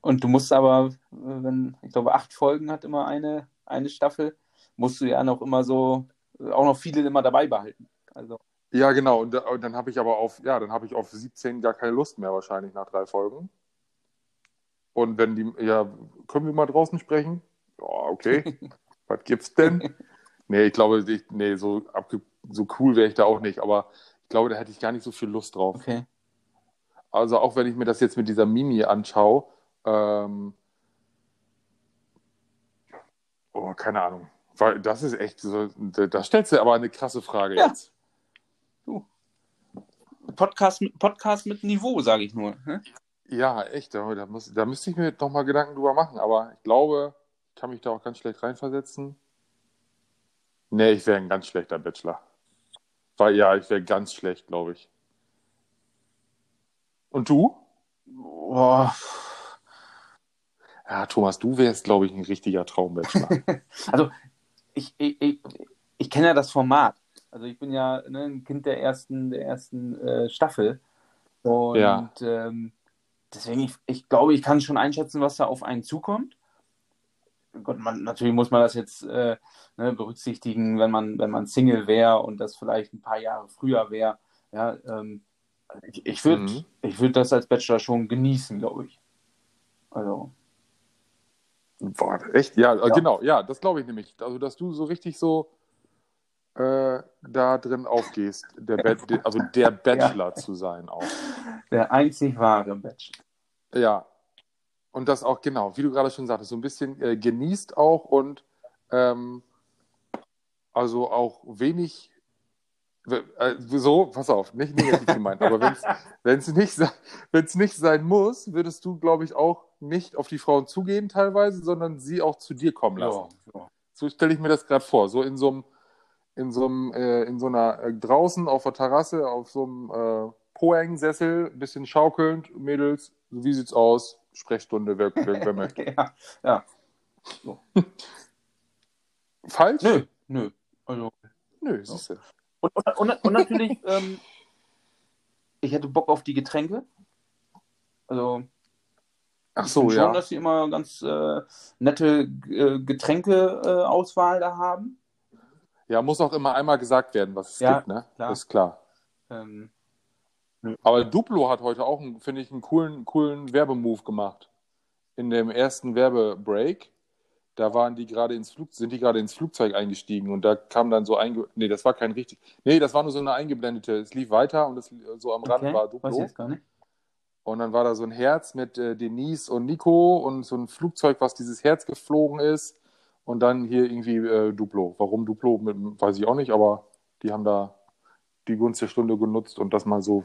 S1: Und du musst aber, wenn, ich glaube, acht Folgen hat immer eine, eine Staffel, musst du ja noch immer so, auch noch viele immer dabei behalten. Also,
S2: Ja, genau. Und, und dann habe ich aber auf, ja, dann habe ich auf 17 gar keine Lust mehr wahrscheinlich nach drei Folgen. Und wenn die, ja, können wir mal draußen sprechen? Ja, okay. Was gibt's denn? Nee, ich glaube, ich, nee, so, so cool wäre ich da auch nicht, aber ich glaube, da hätte ich gar nicht so viel Lust drauf.
S1: okay.
S2: Also auch wenn ich mir das jetzt mit dieser Mimi anschaue, ähm, oh, keine Ahnung. Weil das ist echt so, da stellst du aber eine krasse Frage
S1: Ja.
S2: jetzt.
S1: Du. Podcast, mit- Podcast mit Niveau, sage ich nur. Ne?
S2: Ja, echt. Da, da, muss, da müsste ich mir noch mal Gedanken drüber machen. Aber ich glaube, ich kann mich da auch ganz schlecht reinversetzen. Nee, ich wäre ein ganz schlechter Bachelor. Weil ja, ich wäre ganz schlecht, glaube ich. Und du?
S1: Boah.
S2: Ja, Thomas, du wärst, glaube ich, ein richtiger Traumbachelor.
S1: Also, ich, ich, ich, ich kenne ja das Format. Also, ich bin ja ne, ein Kind der ersten, der ersten äh, Staffel. Und
S2: Ja.
S1: ähm, deswegen, ich, ich glaube, ich kann schon einschätzen, was da auf einen zukommt. Gott, man, natürlich muss man das jetzt äh, ne, berücksichtigen, wenn man, wenn man Single wäre und das vielleicht ein paar Jahre früher wäre. Ja, ähm, ich, ich würde
S2: Mhm.
S1: ich würd das als Bachelor schon genießen, glaube ich. Also,
S2: Boah, echt? Ja, äh,
S1: Ja.
S2: genau, ja, das glaube ich nämlich. Also, dass du so richtig so äh, da drin aufgehst, der also der Bachelor zu sein auch.
S1: der einzig wahre Bachelor.
S2: Ja. Und das auch, genau, wie du gerade schon sagtest, so ein bisschen äh, genießt auch und ähm, also auch wenig äh, so, pass auf, nicht negativ gemeint, aber wenn es nicht, wenn's nicht sein muss, würdest du, glaube ich, auch nicht auf die Frauen zugehen teilweise, sondern sie auch zu dir kommen lassen.
S1: Ja, ja.
S2: So stelle ich mir das gerade vor. So in so einem, in so einem, äh, in so einer äh, draußen auf der Terrasse, auf so einem äh, Poeng-Sessel, ein bisschen schaukelnd, Mädels, wie sieht's aus? Sprechstunde, wer, wer, möchte.
S1: ja, ja.
S2: Falsch?
S1: Nö, nö. Also,
S2: Nö, siehst du.
S1: und, und, und, und natürlich, ähm, ich hätte Bock auf die Getränke. Also,
S2: Ach
S1: ich
S2: so,
S1: finde
S2: ja.
S1: schon, dass sie immer ganz äh, nette äh, Getränke-Auswahl da haben.
S2: Ja, muss auch immer einmal gesagt werden, was es
S1: Ja,
S2: gibt, ne?
S1: klar.
S2: Ist klar.
S1: Ähm,
S2: Aber Duplo hat heute auch, finde ich, einen coolen, coolen Werbemove gemacht. In dem ersten Werbebreak, da waren die gerade ins Flug, sind die gerade ins Flugzeug eingestiegen und da kam dann so einge, nee, das war kein richtig, nee, das war nur so eine eingeblendete. Es lief weiter und es, so am Rand
S1: okay,
S2: war
S1: weiß ich
S2: Duplo.
S1: jetzt gar nicht.
S2: Und dann war da so ein Herz mit äh, Denise und Nico und so ein Flugzeug, was dieses Herz geflogen ist. Und dann hier irgendwie äh, Duplo. Warum Duplo, mit, weiß ich auch nicht, aber die haben da die Gunst der Stunde genutzt und das mal so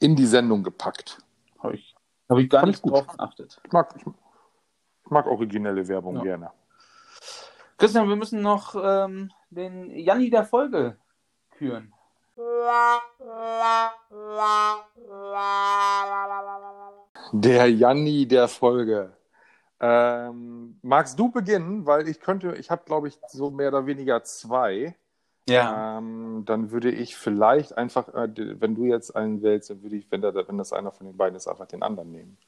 S2: äh, in die Sendung gepackt.
S1: Habe ich, hab ich gar
S2: ich
S1: nicht
S2: gut.
S1: drauf geachtet.
S2: Ich mag, ich, ich mag originelle Werbung
S1: Ja.
S2: gerne.
S1: Christian, wir müssen noch ähm, den Janni der Folge küren.
S2: Der Janni der Folge. Ähm, magst du beginnen? Weil ich könnte, ich habe, glaube ich, so mehr oder weniger zwei.
S1: Ja.
S2: Ähm, dann würde ich vielleicht einfach, äh, wenn du jetzt einen wählst, dann würde ich, wenn, da, wenn das einer von den beiden ist, einfach den anderen nehmen.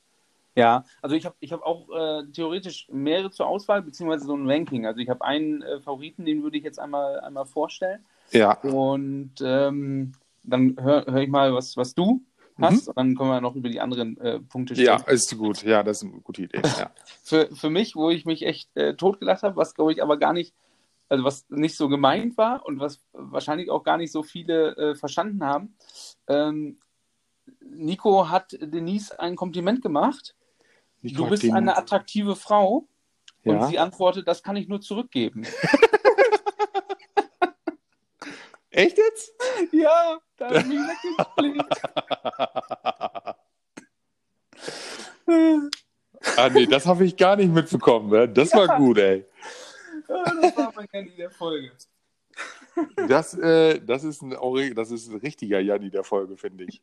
S1: Ja, also ich habe ich hab auch äh, theoretisch mehrere zur Auswahl, beziehungsweise so ein Ranking. Also ich habe einen äh, Favoriten, den würde ich jetzt einmal, einmal vorstellen.
S2: Ja.
S1: Und ähm, dann höre hör ich mal, was, was du hast. Und dann können wir noch über die anderen äh, Punkte
S2: Ja,
S1: sprechen.
S2: ist gut. Ja, das ist eine gute Idee. Ja.
S1: Für, für mich, wo ich mich echt äh, totgelacht habe, was glaube ich aber gar nicht, also was nicht so gemeint war und was wahrscheinlich auch gar nicht so viele äh, verstanden haben. Ähm, Nico hat Denise ein Kompliment gemacht.
S2: Nico
S1: Du bist
S2: den-
S1: eine attraktive Frau. Und
S2: Ja.
S1: sie antwortet, das kann ich nur zurückgeben.
S2: Echt jetzt?
S1: ja, da habe ich mich weggeklickt.
S2: ah, nee, das habe ich gar nicht mitbekommen. Ne? Das war gut, ey.
S1: Ja, das war mein Handy der Folge.
S2: Das, äh, das, ist ein, das ist ein richtiger Janni der Folge, finde ich.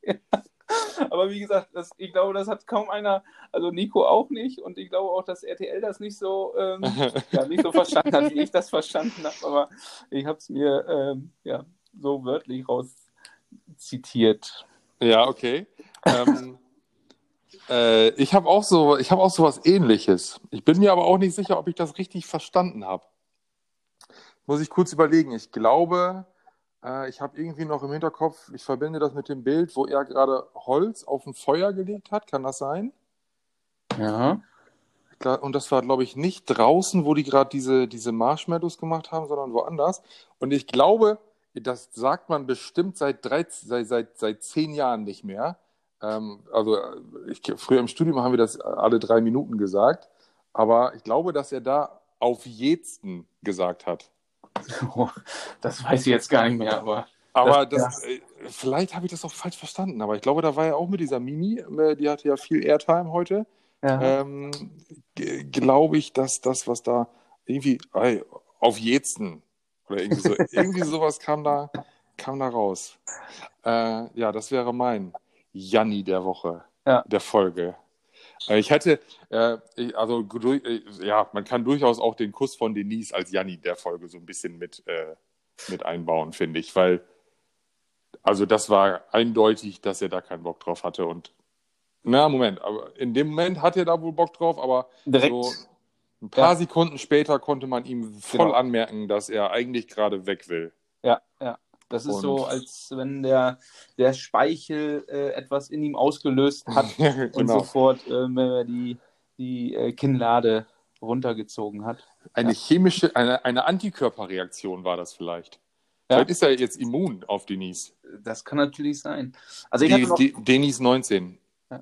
S1: Aber wie gesagt, das, ich glaube, das hat kaum einer, also Nico auch nicht und ich glaube auch, dass RTL das nicht so, ähm, ja, nicht so verstanden hat, wie ich das verstanden habe. Aber ich habe es mir ähm, ja, so wörtlich raus zitiert.
S2: Ja, okay. Ähm, äh, ich habe auch so, ich habe auch so was Ähnliches. Ich bin mir aber auch nicht sicher, ob ich das richtig verstanden habe. Muss ich kurz überlegen. Ich glaube, äh, ich habe irgendwie noch im Hinterkopf, ich verbinde das mit dem Bild, wo er gerade Holz auf ein Feuer gelegt hat. Kann das sein?
S1: Ja.
S2: Und das war, glaube ich, nicht draußen, wo die gerade diese, diese Marshmallows gemacht haben, sondern woanders. Und ich glaube, das sagt man bestimmt seit, 13, seit, seit, seit zehn Jahren nicht mehr. Ähm, also ich, früher im Studium haben wir das alle drei Minuten gesagt. Aber ich glaube, dass er da auf jeden gesagt hat.
S1: Das weiß ich jetzt gar nicht mehr, aber
S2: Aber das, äh, vielleicht habe ich das auch falsch verstanden, aber ich glaube, da war ja auch mit dieser Mimi, äh, die hatte ja viel Airtime heute.
S1: Ja.
S2: Ähm, glaube ich, dass das, was da irgendwie auf Jetzen oder irgendwie, so, irgendwie sowas kam da, kam da raus. Äh, ja, das wäre mein Janni der Woche,
S1: Ja.
S2: der Folge. Äh, Ich hätte, äh, ich- also du- äh, ja, man kann durchaus auch den Kuss von Denise als Janni der Folge so ein bisschen mit, äh, mit einbauen, finde ich, weil also das war eindeutig, dass er da keinen Bock drauf hatte und na, Moment, aber in dem Moment hat er da wohl Bock drauf, aber
S1: Direkt.
S2: so ein paar
S1: Ja.
S2: Sekunden später konnte man ihm voll
S1: Genau.
S2: anmerken, dass er eigentlich gerade weg will.
S1: Ja, ja. Das ist
S2: Und-
S1: so, als wenn der, der Speichel äh, etwas in ihm ausgelöst hat und
S2: genau.
S1: sofort äh, die, die äh, Kinnlade runtergezogen hat.
S2: Eine chemische, eine, eine Antikörperreaktion war das vielleicht.
S1: Ja.
S2: Vielleicht ist er jetzt immun auf Denise.
S1: Das kann natürlich sein. Also ich hatte
S2: Die,
S1: noch,
S2: die, Denise 19.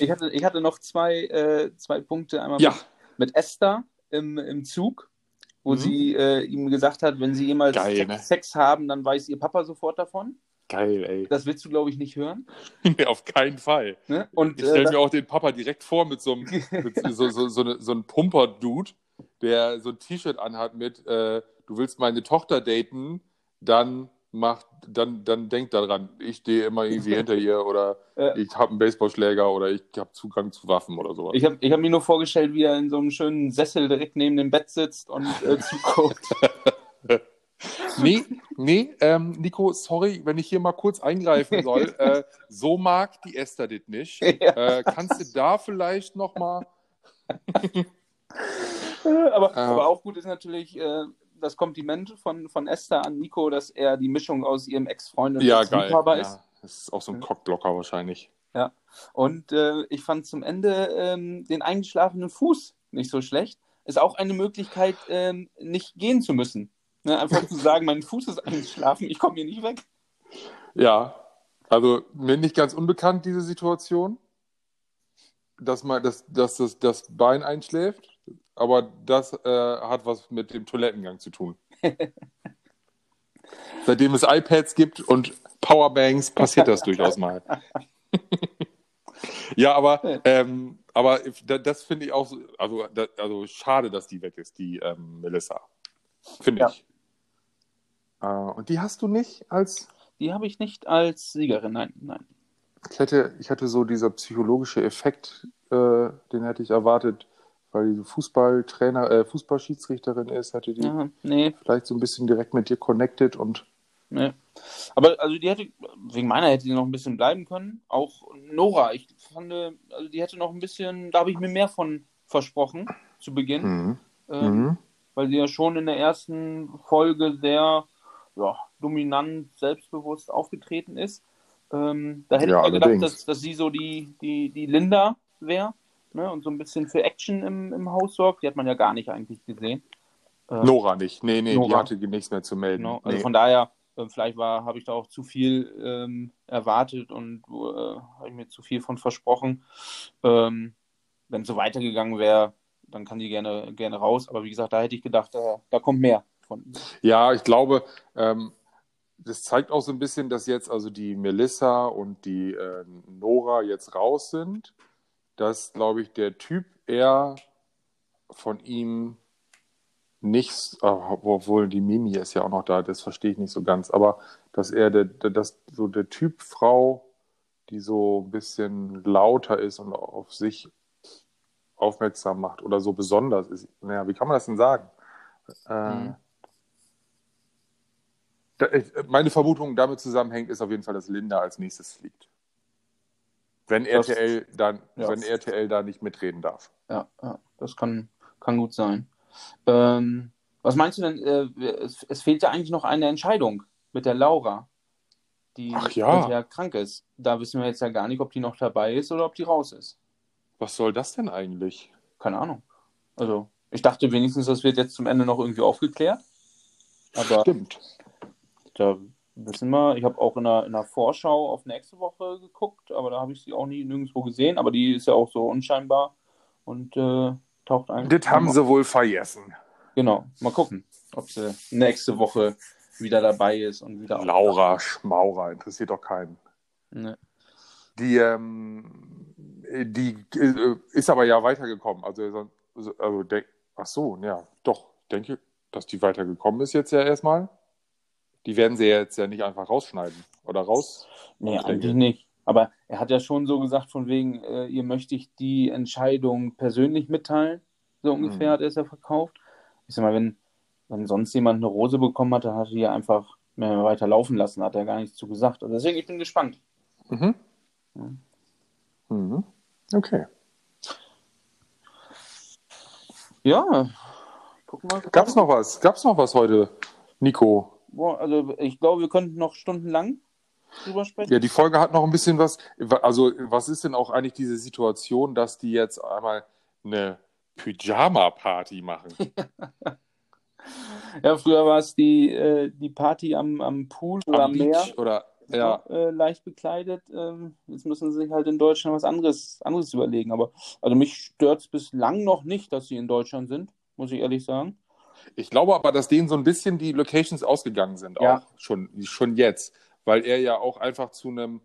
S1: ich hatte, ich hatte noch zwei, äh, zwei Punkte. Einmal
S2: Ja,
S1: mit, mit Esther im, im Zug, wo
S2: Mhm.
S1: sie äh, ihm gesagt hat, wenn sie jemals
S2: Geil,
S1: Sex,
S2: ne?
S1: Sex haben, dann weiß ihr Papa sofort davon.
S2: geil, ey.
S1: Das willst du, glaube ich, nicht hören.
S2: Nee, auf keinen Fall.
S1: Ne? Und
S2: Ich
S1: äh,
S2: stelle
S1: das-
S2: mir auch den Papa direkt vor mit so einem mit so, so, so, eine, so einem Pumper-Dude, der so ein T-Shirt anhat mit äh, Du willst meine Tochter daten, dann mach, dann, dann denk daran, ich stehe immer irgendwie hinter ihr oder
S1: Ja.
S2: ich habe einen Baseballschläger oder ich habe Zugang zu Waffen oder sowas.
S1: Ich habe ich hab mir nur vorgestellt, wie er in so einem schönen Sessel direkt neben dem Bett sitzt und äh, zuguckt.
S2: Nee, nee, ähm, Nico, sorry, wenn ich hier mal kurz eingreifen soll. äh, so mag die Esther das nicht.
S1: Ja.
S2: Äh, kannst du da vielleicht noch mal
S1: aber,
S2: Ja.
S1: aber auch gut ist natürlich äh, das Kompliment von, von Esther an Nico, dass er die Mischung aus ihrem Ex-Freund und
S2: Ja,
S1: Ex-
S2: geil.
S1: Liebhaber
S2: Ja,
S1: ist.
S2: das ist auch so ein Cockblocker wahrscheinlich.
S1: Und äh, ich fand zum Ende ähm, den eingeschlafenen Fuß nicht so schlecht. Ist auch eine Möglichkeit, ähm, nicht gehen zu müssen. Ne? Einfach zu sagen, mein Fuß ist eingeschlafen, ich komme hier nicht weg.
S2: Ja, also mir nicht ganz unbekannt diese Situation, dass man dass, dass das, das Bein einschläft, aber das äh, hat was mit dem Toilettengang zu tun. Seitdem es iPads gibt und Powerbanks, passiert das durchaus mal. ja, aber, ähm, aber da- das finde ich auch, so- also, da, also schade, dass die weg ist, die ähm, Melissa. Finde
S1: Ja.
S2: ich. Äh, und die hast du nicht als
S1: Die habe ich nicht als Siegerin, nein, nein.
S2: Ich hätte, ich hätte so dieser psychologische Effekt, äh, den hätte ich erwartet, weil die Fußballtrainer, äh, Fußballschiedsrichterin ist, hätte die
S1: Ja, nee,
S2: vielleicht so ein bisschen direkt mit dir connected und
S1: nee. Aber also die hätte, wegen meiner hätte die noch ein bisschen bleiben können. Auch Nora, ich fand, also die hätte noch ein bisschen, da habe ich mir mehr von versprochen zu Beginn.
S2: mhm.
S1: Ähm,
S2: Mhm.
S1: weil sie ja schon in der ersten Folge sehr ja, dominant, selbstbewusst aufgetreten ist. Ähm, da hätte
S2: Ja,
S1: ich gedacht, dass, dass sie so die, die, die Linda wäre ne, und so ein bisschen für Action im, im Haus sorgt. Die hat man ja gar nicht eigentlich gesehen. Ähm,
S2: Nora nicht. Nee, nee, die
S1: Nora.
S2: hatte nichts mehr zu melden.
S1: Genau. Also
S2: nee.
S1: von daher, äh, vielleicht war, habe ich da auch zu viel ähm, erwartet und äh, habe ich mir zu viel von versprochen. Ähm, Wenn es so weitergegangen wäre, dann kann die gerne, gerne raus. Aber wie gesagt, da hätte ich gedacht, da, da kommt mehr von.
S2: Ja, ich glaube, ähm, das zeigt auch so ein bisschen, dass jetzt also die Melissa und die äh, Nora jetzt raus sind, dass, glaube ich, der Typ eher von ihm nichts, äh, obwohl die Mimi ist ja auch noch da, das verstehe ich nicht so ganz, aber dass er der, dass so der Typ Frau, die so ein bisschen lauter ist und auf sich aufmerksam macht oder so besonders ist. Naja, wie kann man das denn sagen? Äh,
S1: Mhm.
S2: ich, meine Vermutung damit zusammenhängt, ist auf jeden Fall, dass Linda als nächstes fliegt. Wenn
S1: Das-
S2: RTL dann,
S1: ja.
S2: wenn RTL da nicht mitreden darf.
S1: Ja, ja das kann, kann gut sein. Ähm, was meinst du denn? Äh, es, es fehlt ja eigentlich noch eine Entscheidung mit der Laura, die
S2: Ach ja.
S1: krank ist. Da wissen wir jetzt ja gar nicht, ob die noch dabei ist oder ob die raus ist.
S2: Was soll das denn eigentlich?
S1: Keine Ahnung. Also, ich dachte wenigstens, das wird jetzt zum Ende noch irgendwie aufgeklärt. Aber
S2: Stimmt.
S1: da wissen wir, ich habe auch in der, in der Vorschau auf nächste Woche geguckt, aber da habe ich sie auch nie nirgendwo gesehen. Aber die ist ja auch so unscheinbar und äh, taucht eigentlich.
S2: Das haben sie wohl vergessen.
S1: Genau, mal gucken, ob sie nächste Woche wieder dabei ist und wieder
S2: Laura Schmaurer, interessiert doch keinen.
S1: Ne.
S2: Die, ähm, die äh, ist aber ja weitergekommen. Also, also denk, ach so, ja, doch, denke, dass die weitergekommen ist jetzt ja erstmal. Die werden sie jetzt ja nicht einfach rausschneiden oder raus.
S1: Nee,
S2: Ich
S1: eigentlich nicht. Aber er hat ja schon so gesagt, von wegen, äh, ihr möchte ich die Entscheidung persönlich mitteilen. So ungefähr
S2: Mhm.
S1: hat er es ja verkauft. Ich sag mal, wenn, wenn sonst jemand eine Rose bekommen hat, dann hat er die einfach mehr weiter laufen lassen, hat er gar nichts zu gesagt. Also deswegen, ich bin gespannt.
S2: Mhm.
S1: Ja.
S2: Mhm. Okay.
S1: Ja, gucken wir mal.
S2: Gab's noch was? Gab's noch was heute, Nico?
S1: Also ich glaube, wir könnten noch stundenlang drüber sprechen.
S2: Ja, die Folge hat noch ein bisschen was. Also, was ist denn auch eigentlich diese Situation, dass die jetzt einmal eine Pyjama-Party machen?
S1: Ja, früher war es die, äh, die Party am, am Pool oder am, Meer.
S2: Beach oder ja.
S1: äh, leicht bekleidet. Ähm, jetzt müssen sie sich halt in Deutschland was anderes, anderes überlegen. Aber also mich stört es bislang noch nicht, dass sie in Deutschland sind, muss ich ehrlich sagen.
S2: Ich glaube aber, dass denen so ein bisschen die Locations ausgegangen sind,
S1: Ja.
S2: auch schon, schon jetzt, weil er ja auch einfach zu einem,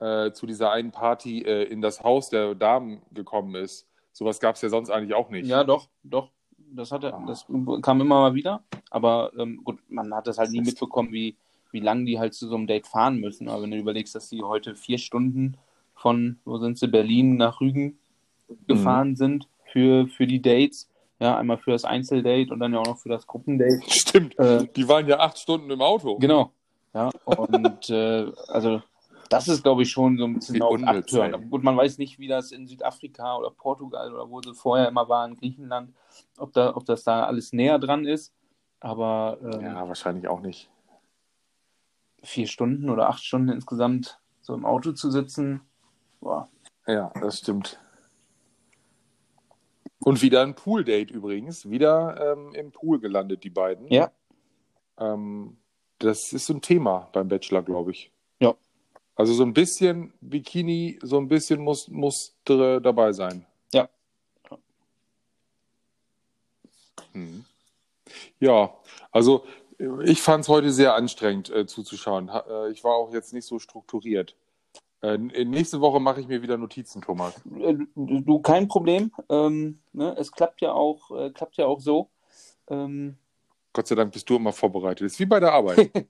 S2: äh, zu dieser einen Party äh, in das Haus der Damen gekommen ist. Sowas gab es ja sonst eigentlich auch nicht.
S1: Ja, doch, doch. Das hatte,
S2: Ah.
S1: das kam immer mal wieder. Aber ähm, gut, man hat das halt nie mitbekommen, wie, wie lange die halt zu so einem Date fahren müssen. Aber wenn du überlegst, dass die heute vier Stunden von, wo sind sie, Berlin nach Rügen gefahren sind für, für die Dates. Ja, einmal für das Einzeldate und dann ja auch noch für das Gruppendate.
S2: Stimmt.
S1: Äh,
S2: Die waren ja acht Stunden im Auto.
S1: Genau. Ja, und äh, also das ist, glaube ich, schon so ein bisschen auch
S2: unnütz,
S1: Akteur. Gut, man weiß nicht, wie das in Südafrika oder Portugal oder wo sie vorher immer waren, Griechenland, ob, da, ob das da alles näher dran ist. Aber ähm,
S2: Ja, wahrscheinlich auch nicht.
S1: vier Stunden oder acht Stunden insgesamt so im Auto zu sitzen, boah,
S2: Ja, das stimmt. Und wieder ein Pool-Date übrigens. Wieder ähm, im Pool gelandet, die beiden.
S1: Ja.
S2: Ähm, das ist so ein Thema beim Bachelor, glaube ich.
S1: Ja.
S2: Also so ein bisschen Bikini, so ein bisschen muss, muss dabei sein.
S1: Ja.
S2: Mhm. Ja, also äh, ich fand es heute sehr anstrengend äh, zuzuschauen. Ha, äh, ich war auch jetzt nicht so strukturiert. Äh, n- nächste Woche mache ich mir wieder Notizen, Thomas.
S1: äh, du, kein Problem. Ähm, ne? Es klappt ja auch, äh, klappt ja auch so. Ähm,
S2: Gott sei Dank bist du immer vorbereitet. Ist wie bei der Arbeit.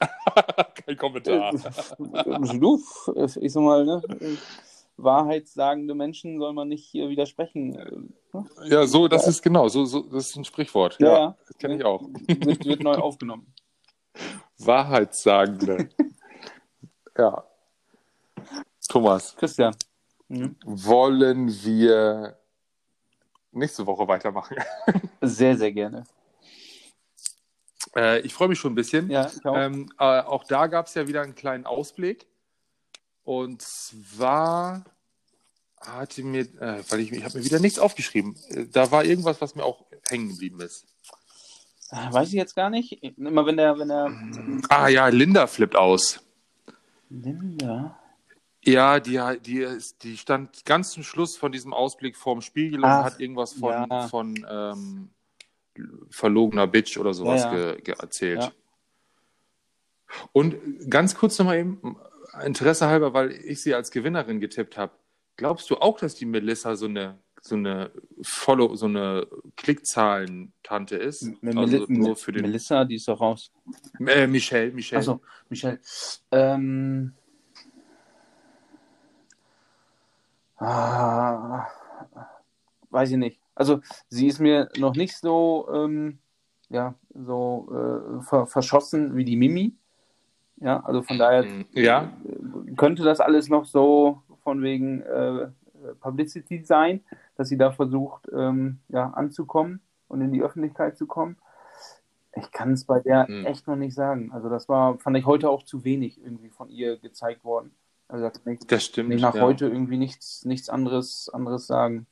S2: Kein Kommentar.
S1: Äh, du, ich sag mal, ne? äh, Wahrheitssagende Menschen soll man nicht hier widersprechen. äh, ne?
S2: Ja, so, das ist genau, so, so, das ist ein Sprichwort.
S1: Ja,
S2: Ja,
S1: ja.
S2: das kenne ich auch.
S1: Wird, wird neu aufgenommen.
S2: Wahrheitssagende. ja. Thomas,
S1: Christian. Mhm.
S2: wollen wir nächste Woche weitermachen?
S1: Sehr, sehr gerne.
S2: Äh, ich freue mich schon ein bisschen.
S1: Ja, ich auch.
S2: Ähm, äh, auch da gab es ja wieder einen kleinen Ausblick. Und zwar hatte mir, äh, weil ich, ich habe mir wieder nichts aufgeschrieben. Äh, Da war irgendwas, was mir auch hängen geblieben ist.
S1: Weiß ich jetzt gar nicht. Immer wenn der, wenn der
S2: Ah ja, Linda flippt aus.
S1: Linda.
S2: Ja, die, die, die stand ganz zum Schluss von diesem Ausblick vorm Spiegel
S1: Ach,
S2: und hat irgendwas von,
S1: ja.
S2: von ähm, verlogener Bitch oder sowas
S1: Ja, ja.
S2: Ge, ge erzählt. Und ganz kurz nochmal eben, Interesse halber, weil ich sie als Gewinnerin getippt habe. Glaubst du auch, dass die Melissa so eine so eine Follow, so eine Klickzahlen-Tante ist?
S1: M-
S2: Also nur für den
S1: Melissa, die ist doch raus.
S2: äh, Michelle, Michelle.
S1: Achso, Michelle. Ähm, ah, weiß ich nicht. Also sie ist mir noch nicht so, ähm, ja, so äh, ver verschossen wie die Mimi. Ja, also von daher
S2: Mhm. Ja.
S1: könnte das alles noch so von wegen äh, Publicity sein, dass sie da versucht, ähm, ja, anzukommen und in die Öffentlichkeit zu kommen. Ich kann es bei der
S2: Hm.
S1: echt noch nicht sagen. Also das war, fand ich heute auch zu wenig irgendwie von ihr gezeigt worden. Also da kann ich
S2: Das stimmt.
S1: nicht nach
S2: ja.
S1: heute irgendwie nichts, nichts anderes, anderes sagen.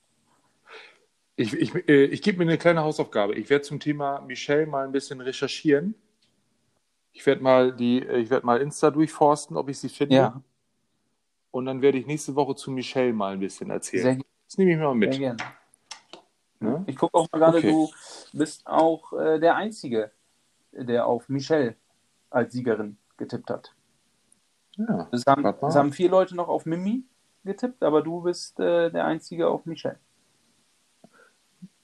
S2: Ich, ich, äh, ich gebe mir eine kleine Hausaufgabe. Ich werde zum Thema Michelle mal ein bisschen recherchieren. Ich werde mal die, ich werde mal Insta durchforsten, ob ich sie finde.
S1: Ja,
S2: Und dann werde ich nächste Woche zu Michelle mal ein bisschen erzählen.
S1: Sehr,
S2: Das nehme ich mal
S1: sehr
S2: mit.
S1: gerne.
S2: Ne?
S1: Ich gucke auch mal gerade,
S2: Okay.
S1: du bist auch äh, der Einzige, der auf Michelle als Siegerin getippt hat.
S2: Ja.
S1: Es haben, es haben vier Leute noch auf Mimi getippt, aber du bist äh, der Einzige auf Michelle.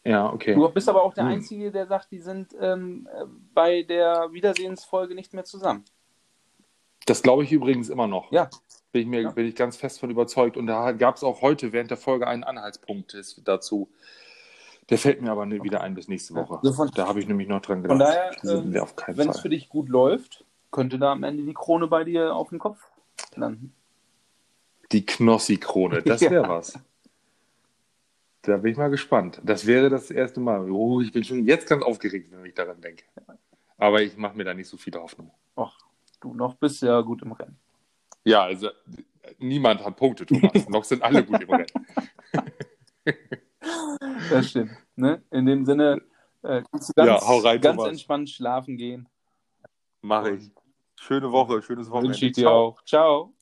S2: ja, okay.
S1: Du bist aber auch der
S2: Hm.
S1: Einzige, der sagt, die sind ähm, äh, bei der Wiedersehensfolge nicht mehr zusammen.
S2: Das glaube ich übrigens immer noch.
S1: Ja.
S2: Bin ich, mir,
S1: Ja.
S2: bin ich ganz fest von überzeugt. Und da gab es auch heute während der Folge einen Anhaltspunkt dazu. Der fällt mir aber wieder ein bis nächste Woche.
S1: Also von-
S2: da habe ich nämlich noch dran gedacht.
S1: Von daher,
S2: Die sind wir auf keinen
S1: Wenn es für dich gut läuft, könnte da am Ende die Krone bei dir auf dem Kopf landen.
S2: Die Knossi-Krone, das
S1: Ja.
S2: wäre was. Da bin ich mal gespannt. Das wäre das erste Mal. Oh, ich bin schon jetzt ganz aufgeregt, wenn ich daran denke. Aber ich mache mir da nicht so viele Hoffnung.
S1: Och, du noch bist ja gut im Rennen.
S2: Ja, also niemand hat Punkte, Thomas. noch sind alle gut im Rennen.
S1: Das stimmt. Ne? In dem Sinne, äh, kannst du ganz,
S2: Ja, hau rein,
S1: ganz entspannt schlafen gehen.
S2: Mache ich. Schöne Woche, schönes Wochenende.
S1: Wünsche ich dir
S2: Ciao.
S1: auch. Ciao.